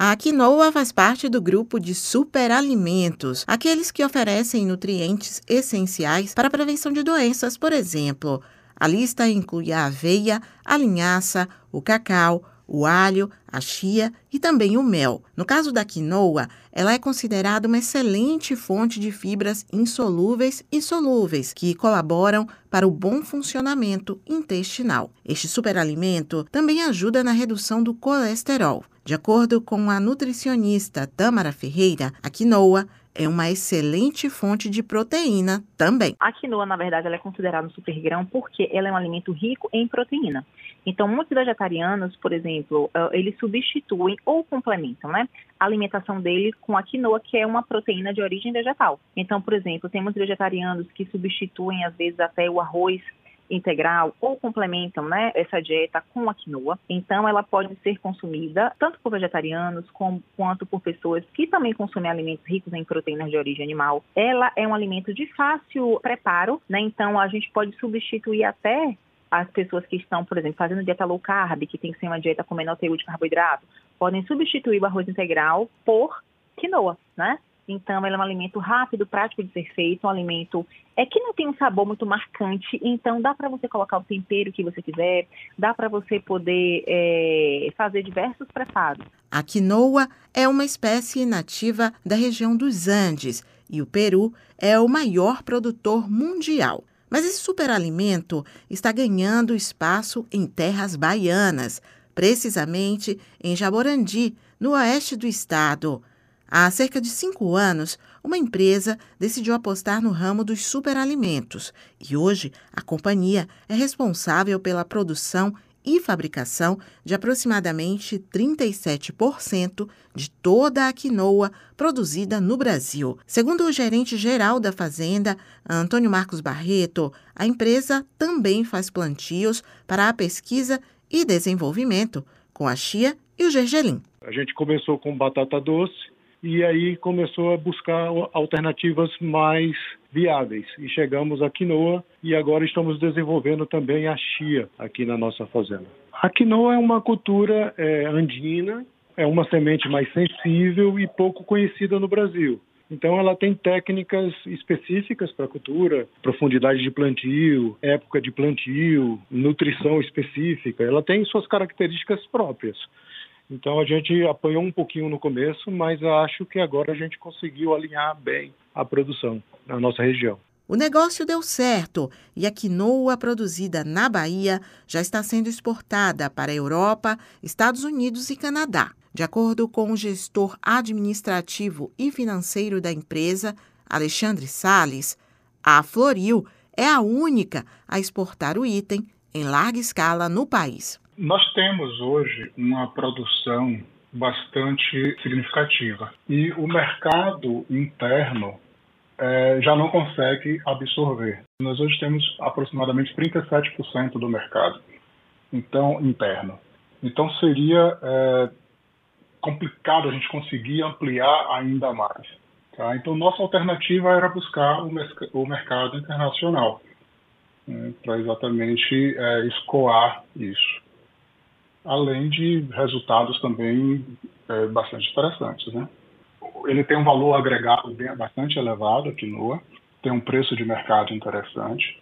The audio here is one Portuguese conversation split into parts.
A quinoa faz parte do grupo de superalimentos, aqueles que oferecem nutrientes essenciais para a prevenção de doenças, por exemplo. A lista inclui a aveia, a linhaça, o cacau, o alho, a chia e também o mel. No caso da quinoa, ela é considerada uma excelente fonte de fibras insolúveis e solúveis que colaboram para o bom funcionamento intestinal. Este superalimento também ajuda na redução do colesterol. De acordo com a nutricionista Tamara Ferreira, a quinoa é uma excelente fonte de proteína também. A quinoa, na verdade, ela é considerada um supergrão porque ela é um alimento rico em proteína. Então, muitos vegetarianos, por exemplo, eh, eles substituem ou complementam, né, a alimentação dele com a quinoa, que é uma proteína de origem vegetal. Então, por exemplo, tem muitos vegetarianos que substituem, às vezes, até o arroz integral ou complementam né, essa dieta com a quinoa. Então, ela pode ser consumida tanto por vegetarianos como, quanto por pessoas que também consomem alimentos ricos em proteínas de origem animal. Ela é um alimento de fácil preparo, né? Então, a gente pode substituir até as pessoas que estão, por exemplo, fazendo dieta low carb, que tem que ser uma dieta com menor teor de carboidrato, podem substituir o arroz integral por quinoa, né? Então, ele é um alimento rápido, prático de ser feito, um alimento é que não tem um sabor muito marcante, então dá para você colocar o tempero que você quiser, dá para você poder é, fazer diversos preparos. A quinoa é uma espécie nativa da região dos Andes e o Peru é o maior produtor mundial. Mas esse superalimento está ganhando espaço em terras baianas, precisamente em Jaborandi, no oeste do estado. Há cerca de cinco anos, uma empresa decidiu apostar no ramo dos superalimentos e hoje a companhia é responsável pela produção e fabricação de aproximadamente 37% de toda a quinoa produzida no Brasil. Segundo o gerente geral da Fazenda, Antônio Marcos Barreto, a empresa também faz plantios para a pesquisa e desenvolvimento com a chia e o gergelim. A gente começou com batata doce, e aí começou a buscar alternativas mais viáveis e chegamos à quinoa e agora estamos desenvolvendo também a chia aqui na nossa fazenda. A quinoa é uma cultura é, andina, é uma semente mais sensível e pouco conhecida no Brasil. Então, ela tem técnicas específicas para a cultura, profundidade de plantio, época de plantio, nutrição específica. Ela tem suas características próprias. Então a gente apanhou um pouquinho no começo, mas acho que agora a gente conseguiu alinhar bem a produção na nossa região. O negócio deu certo e a quinoa produzida na Bahia já está sendo exportada para a Europa, Estados Unidos e Canadá. De acordo com o gestor administrativo e financeiro da empresa, Alexandre Sales, a Floril é a única a exportar o item em larga escala no país. Nós temos hoje uma produção bastante significativa e o mercado interno é, já não consegue absorver. Nós hoje temos aproximadamente 37% do mercado, então interno. Então seria é, complicado a gente conseguir ampliar ainda mais. Tá? Então nossa alternativa era buscar o, o mercado internacional né, para exatamente é, escoar isso além de resultados também é, bastante interessantes. Né? Ele tem um valor agregado bem, bastante elevado, a quinoa, tem um preço de mercado interessante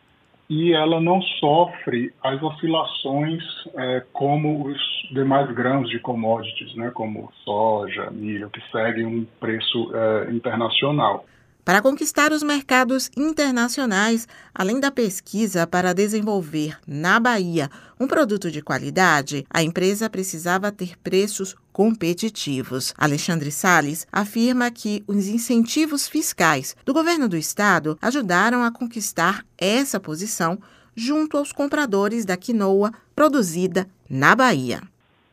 e ela não sofre as oscilações é, como os demais grãos de commodities, né, como soja, milho, que seguem um preço é, internacional. Para conquistar os mercados internacionais, além da pesquisa para desenvolver na Bahia um produto de qualidade, a empresa precisava ter preços competitivos. Alexandre Sales afirma que os incentivos fiscais do governo do estado ajudaram a conquistar essa posição junto aos compradores da quinoa produzida na Bahia.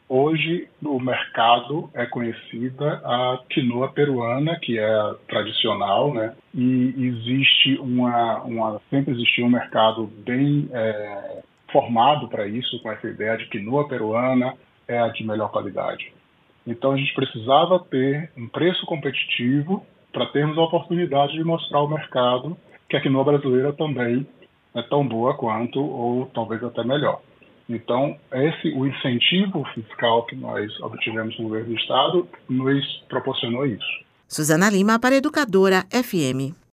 Hoje, no mercado é conhecida a quinoa peruana, que é tradicional, né? E existe uma, uma sempre existiu um mercado bem é, formado para isso, com essa ideia de quinoa peruana é a de melhor qualidade. Então a gente precisava ter um preço competitivo para termos a oportunidade de mostrar ao mercado que a quinoa brasileira também é tão boa quanto, ou talvez até melhor. Então, esse o incentivo fiscal que nós obtivemos no governo do estado nos proporcionou isso. Suzana Lima para Educadora FM.